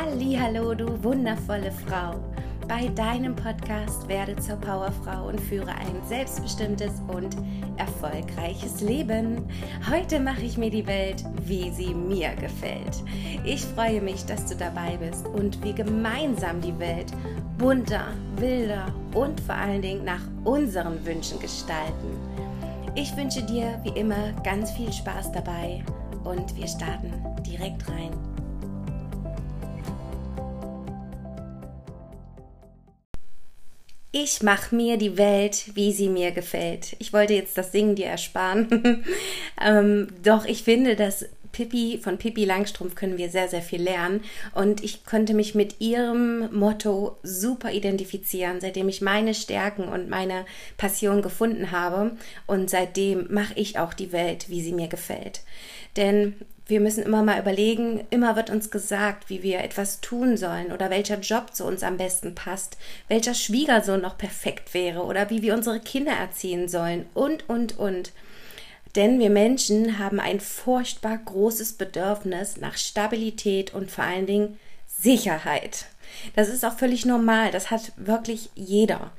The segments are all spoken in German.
Hallo, du wundervolle Frau. Bei deinem Podcast werde zur Powerfrau und führe ein selbstbestimmtes und erfolgreiches Leben. Heute mache ich mir die Welt, wie sie mir gefällt. Ich freue mich, dass du dabei bist und wir gemeinsam die Welt bunter, wilder und vor allen Dingen nach unseren Wünschen gestalten. Ich wünsche dir wie immer ganz viel Spaß dabei und wir starten direkt rein. Ich mache mir die Welt, wie sie mir gefällt. Ich wollte jetzt das Singen dir ersparen. ähm, doch ich finde, dass Pippi, von Pippi Langstrumpf können wir sehr, sehr viel lernen. Und ich konnte mich mit ihrem Motto super identifizieren, seitdem ich meine Stärken und meine Passion gefunden habe. Und seitdem mache ich auch die Welt, wie sie mir gefällt. Denn wir müssen immer mal überlegen, immer wird uns gesagt, wie wir etwas tun sollen oder welcher Job zu uns am besten passt, welcher Schwiegersohn noch perfekt wäre oder wie wir unsere Kinder erziehen sollen und, und, und. Denn wir Menschen haben ein furchtbar großes Bedürfnis nach Stabilität und vor allen Dingen Sicherheit. Das ist auch völlig normal, das hat wirklich jeder.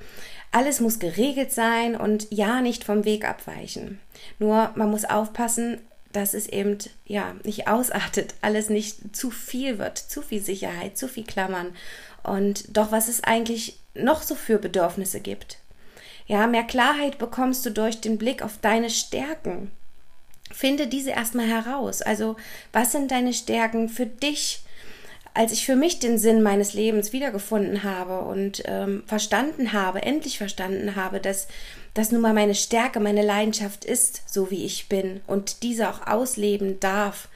Alles muss geregelt sein und ja nicht vom Weg abweichen. Nur man muss aufpassen, dass es eben ja nicht ausartet, alles nicht zu viel wird, zu viel Sicherheit, zu viel Klammern und doch was es eigentlich noch so für Bedürfnisse gibt. Ja, mehr Klarheit bekommst du durch den Blick auf deine Stärken. Finde diese erstmal heraus. Also, was sind deine Stärken für dich? Als ich für mich den Sinn meines Lebens wiedergefunden habe und ähm, verstanden habe, endlich verstanden habe, dass das nun mal meine Stärke, meine Leidenschaft ist, so wie ich bin und diese auch ausleben darf.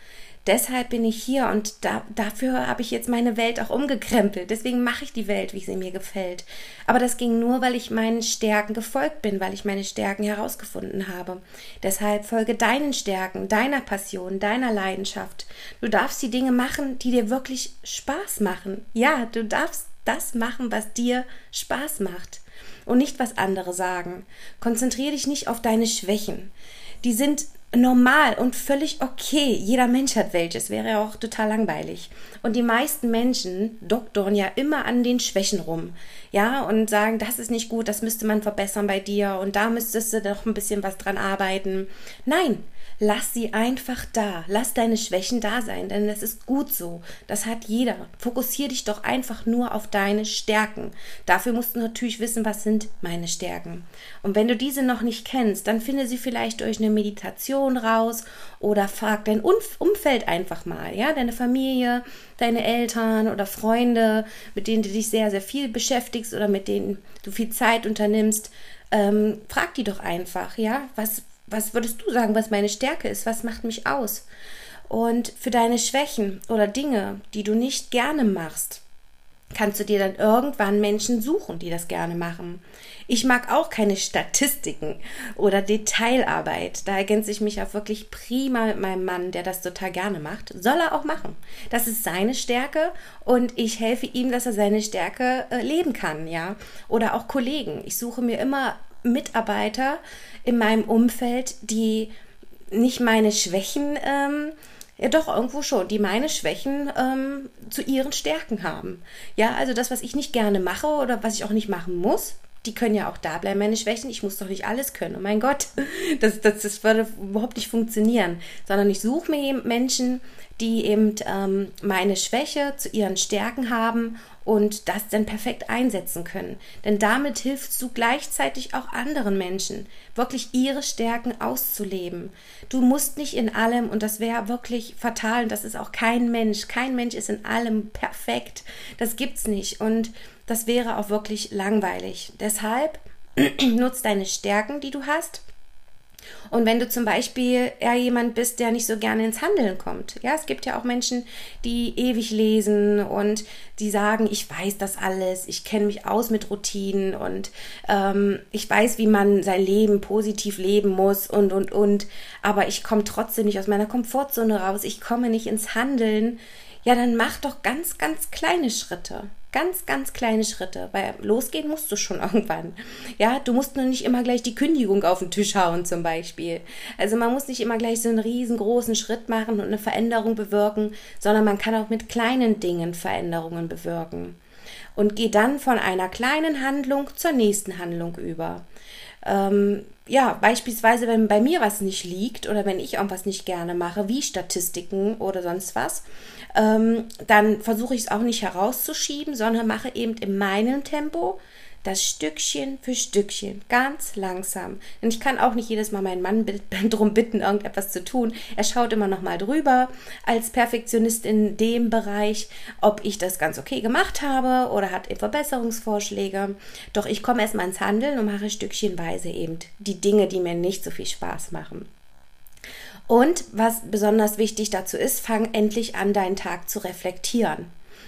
Deshalb bin ich hier und da, dafür habe ich jetzt meine Welt auch umgekrempelt. Deswegen mache ich die Welt, wie sie mir gefällt. Aber das ging nur, weil ich meinen Stärken gefolgt bin, weil ich meine Stärken herausgefunden habe. Deshalb folge deinen Stärken, deiner Passion, deiner Leidenschaft. Du darfst die Dinge machen, die dir wirklich Spaß machen. Ja, du darfst das machen, was dir Spaß macht und nicht, was andere sagen. Konzentriere dich nicht auf deine Schwächen. Die sind normal und völlig okay. Jeder Mensch hat welches, wäre ja auch total langweilig. Und die meisten Menschen doktoren ja immer an den Schwächen rum. Ja, und sagen, das ist nicht gut, das müsste man verbessern bei dir und da müsstest du doch ein bisschen was dran arbeiten. Nein, Lass sie einfach da. Lass deine Schwächen da sein, denn das ist gut so. Das hat jeder. Fokussier dich doch einfach nur auf deine Stärken. Dafür musst du natürlich wissen, was sind meine Stärken. Und wenn du diese noch nicht kennst, dann finde sie vielleicht durch eine Meditation raus oder frag dein Umfeld einfach mal, ja, deine Familie, deine Eltern oder Freunde, mit denen du dich sehr, sehr viel beschäftigst oder mit denen du viel Zeit unternimmst. Ähm, frag die doch einfach, ja, was, was würdest du sagen, was meine Stärke ist? Was macht mich aus? Und für deine Schwächen oder Dinge, die du nicht gerne machst, kannst du dir dann irgendwann Menschen suchen, die das gerne machen. Ich mag auch keine Statistiken oder Detailarbeit. Da ergänze ich mich auch wirklich prima mit meinem Mann, der das total gerne macht. Soll er auch machen. Das ist seine Stärke und ich helfe ihm, dass er seine Stärke äh, leben kann, ja. Oder auch Kollegen. Ich suche mir immer Mitarbeiter in meinem Umfeld, die nicht meine Schwächen, ähm, ja doch irgendwo schon, die meine Schwächen ähm, zu ihren Stärken haben. Ja, also das, was ich nicht gerne mache oder was ich auch nicht machen muss, die können ja auch da bleiben, meine Schwächen. Ich muss doch nicht alles können. Oh mein Gott, das, das, das würde überhaupt nicht funktionieren. Sondern ich suche mir Menschen, die eben ähm, meine Schwäche zu ihren Stärken haben und das dann perfekt einsetzen können. Denn damit hilfst du gleichzeitig auch anderen Menschen, wirklich ihre Stärken auszuleben. Du musst nicht in allem, und das wäre wirklich fatal, und das ist auch kein Mensch, kein Mensch ist in allem perfekt. Das gibt's nicht. Und das wäre auch wirklich langweilig. Deshalb nutz deine Stärken, die du hast und wenn du zum Beispiel eher jemand bist, der nicht so gerne ins Handeln kommt, ja, es gibt ja auch Menschen, die ewig lesen und die sagen, ich weiß das alles, ich kenne mich aus mit Routinen und ähm, ich weiß, wie man sein Leben positiv leben muss und und und, aber ich komme trotzdem nicht aus meiner Komfortzone raus, ich komme nicht ins Handeln. Ja, dann mach doch ganz, ganz kleine Schritte. Ganz, ganz kleine Schritte, weil losgehen musst du schon irgendwann. Ja, du musst nur nicht immer gleich die Kündigung auf den Tisch hauen zum Beispiel. Also man muss nicht immer gleich so einen riesengroßen Schritt machen und eine Veränderung bewirken, sondern man kann auch mit kleinen Dingen Veränderungen bewirken. Und geh dann von einer kleinen Handlung zur nächsten Handlung über. Ähm, ja, beispielsweise, wenn bei mir was nicht liegt oder wenn ich irgendwas nicht gerne mache, wie Statistiken oder sonst was, ähm, dann versuche ich es auch nicht herauszuschieben, sondern mache eben in meinem Tempo das Stückchen für Stückchen, ganz langsam. Denn ich kann auch nicht jedes Mal meinen Mann darum bitten, irgendetwas zu tun. Er schaut immer noch mal drüber als Perfektionist in dem Bereich, ob ich das ganz okay gemacht habe oder hat er Verbesserungsvorschläge. Doch ich komme erstmal ins Handeln und mache stückchenweise eben die Dinge, die mir nicht so viel Spaß machen. Und was besonders wichtig dazu ist, fang endlich an, deinen Tag zu reflektieren.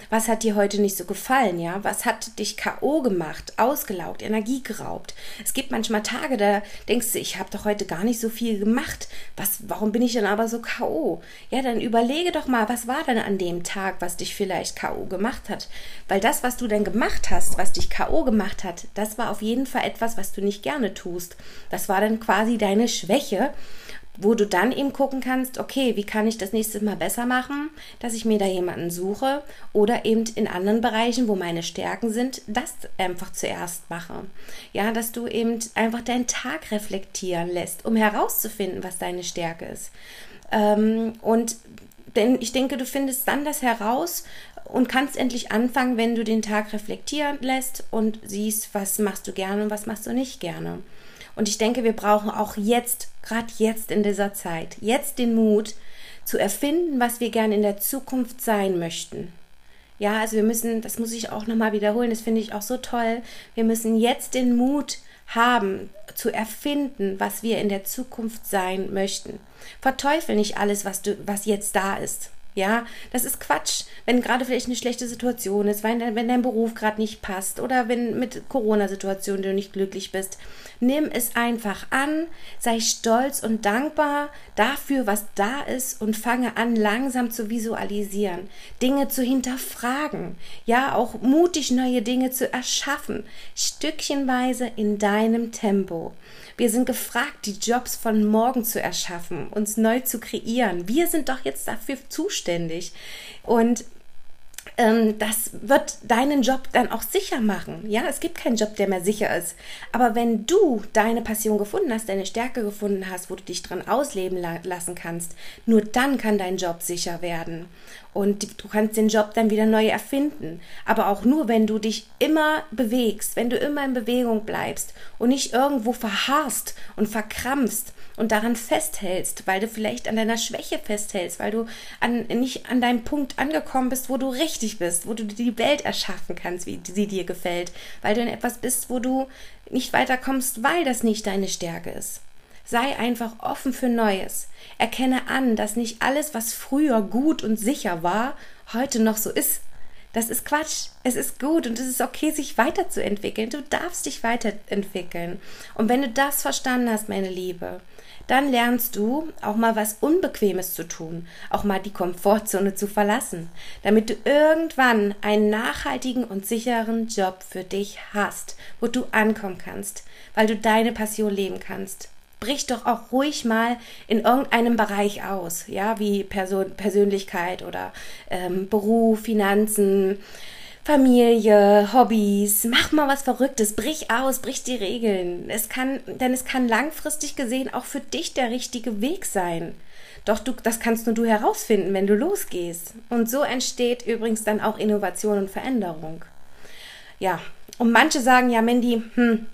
Was hat dir heute nicht so gefallen, ja? Was hat dich K.O. gemacht, ausgelaugt, Energie geraubt? Es gibt manchmal Tage, da denkst du, ich habe doch heute gar nicht so viel gemacht. Was, warum bin ich denn aber so K.O.? Ja, dann überlege doch mal, was war denn an dem Tag, was dich vielleicht K.O. gemacht hat? Weil das, was du denn gemacht hast, was dich K.O. gemacht hat, das war auf jeden Fall etwas, was du nicht gerne tust. Das war dann quasi deine Schwäche wo du dann eben gucken kannst, okay, wie kann ich das nächste Mal besser machen, dass ich mir da jemanden suche oder eben in anderen Bereichen, wo meine Stärken sind, das einfach zuerst mache. Ja, dass du eben einfach deinen Tag reflektieren lässt, um herauszufinden, was deine Stärke ist. Ähm, und denn ich denke, du findest dann das heraus und kannst endlich anfangen, wenn du den Tag reflektieren lässt und siehst, was machst du gerne und was machst du nicht gerne. Und ich denke, wir brauchen auch jetzt, gerade jetzt in dieser Zeit, jetzt den Mut zu erfinden, was wir gerne in der Zukunft sein möchten. Ja, also wir müssen, das muss ich auch nochmal wiederholen, das finde ich auch so toll. Wir müssen jetzt den Mut haben, zu erfinden, was wir in der Zukunft sein möchten. Verteufel nicht alles, was du, was jetzt da ist. Ja, das ist Quatsch. Wenn gerade vielleicht eine schlechte Situation ist, wenn, wenn dein Beruf gerade nicht passt oder wenn mit Corona-Situation du nicht glücklich bist, nimm es einfach an, sei stolz und dankbar dafür, was da ist und fange an, langsam zu visualisieren, Dinge zu hinterfragen, ja, auch mutig neue Dinge zu erschaffen, stückchenweise in deinem Tempo. Wir sind gefragt, die Jobs von morgen zu erschaffen, uns neu zu kreieren. Wir sind doch jetzt dafür zuständig. Und das wird deinen Job dann auch sicher machen. Ja, es gibt keinen Job, der mehr sicher ist. Aber wenn du deine Passion gefunden hast, deine Stärke gefunden hast, wo du dich dran ausleben la lassen kannst, nur dann kann dein Job sicher werden. Und du kannst den Job dann wieder neu erfinden. Aber auch nur, wenn du dich immer bewegst, wenn du immer in Bewegung bleibst und nicht irgendwo verharrst und verkrampfst und daran festhältst, weil du vielleicht an deiner Schwäche festhältst, weil du an, nicht an deinem Punkt angekommen bist, wo du richtig bist, wo du die Welt erschaffen kannst, wie sie dir gefällt, weil du in etwas bist, wo du nicht weiterkommst, weil das nicht deine Stärke ist. Sei einfach offen für Neues. Erkenne an, dass nicht alles, was früher gut und sicher war, heute noch so ist. Das ist Quatsch. Es ist gut und es ist okay, sich weiterzuentwickeln. Du darfst dich weiterentwickeln. Und wenn du das verstanden hast, meine Liebe, dann lernst du auch mal was Unbequemes zu tun, auch mal die Komfortzone zu verlassen, damit du irgendwann einen nachhaltigen und sicheren Job für dich hast, wo du ankommen kannst, weil du deine Passion leben kannst. Brich doch auch ruhig mal in irgendeinem Bereich aus, ja, wie Person, Persönlichkeit oder ähm, Beruf, Finanzen, Familie, Hobbys, mach mal was Verrücktes, brich aus, brich die Regeln. Es kann, denn es kann langfristig gesehen auch für dich der richtige Weg sein. Doch du, das kannst nur du herausfinden, wenn du losgehst. Und so entsteht übrigens dann auch Innovation und Veränderung. Ja, und manche sagen ja, Mandy, hm,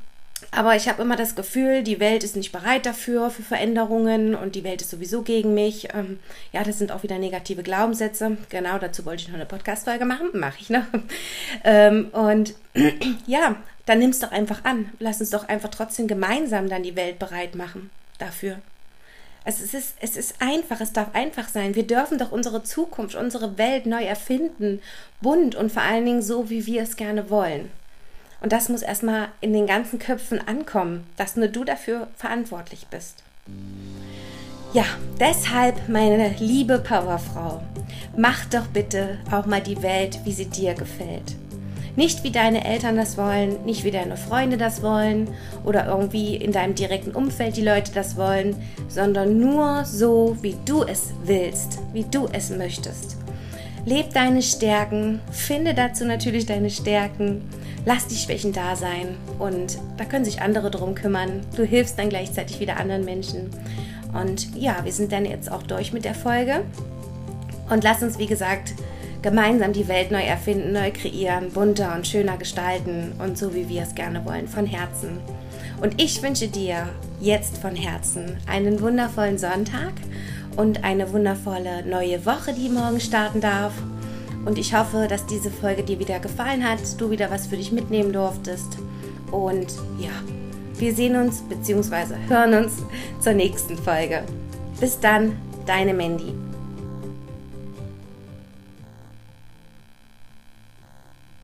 aber ich habe immer das Gefühl, die Welt ist nicht bereit dafür, für Veränderungen und die Welt ist sowieso gegen mich. Ähm, ja, das sind auch wieder negative Glaubenssätze. Genau, dazu wollte ich noch eine Podcast-Folge machen. Mache ich noch. Ähm, und ja, dann nimm es doch einfach an. Lass uns doch einfach trotzdem gemeinsam dann die Welt bereit machen dafür. Es ist, es ist einfach, es darf einfach sein. Wir dürfen doch unsere Zukunft, unsere Welt neu erfinden, bunt und vor allen Dingen so, wie wir es gerne wollen. Und das muss erstmal in den ganzen Köpfen ankommen, dass nur du dafür verantwortlich bist. Ja, deshalb, meine liebe Powerfrau, mach doch bitte auch mal die Welt, wie sie dir gefällt. Nicht wie deine Eltern das wollen, nicht wie deine Freunde das wollen oder irgendwie in deinem direkten Umfeld die Leute das wollen, sondern nur so, wie du es willst, wie du es möchtest. Leb deine Stärken, finde dazu natürlich deine Stärken, lass die Schwächen da sein und da können sich andere drum kümmern. Du hilfst dann gleichzeitig wieder anderen Menschen. Und ja, wir sind dann jetzt auch durch mit der Folge. Und lass uns, wie gesagt, gemeinsam die Welt neu erfinden, neu kreieren, bunter und schöner gestalten und so, wie wir es gerne wollen, von Herzen. Und ich wünsche dir jetzt von Herzen einen wundervollen Sonntag und eine wundervolle neue Woche, die morgen starten darf. Und ich hoffe, dass diese Folge dir wieder gefallen hat, du wieder was für dich mitnehmen durftest. Und ja, wir sehen uns bzw. hören uns zur nächsten Folge. Bis dann, deine Mandy.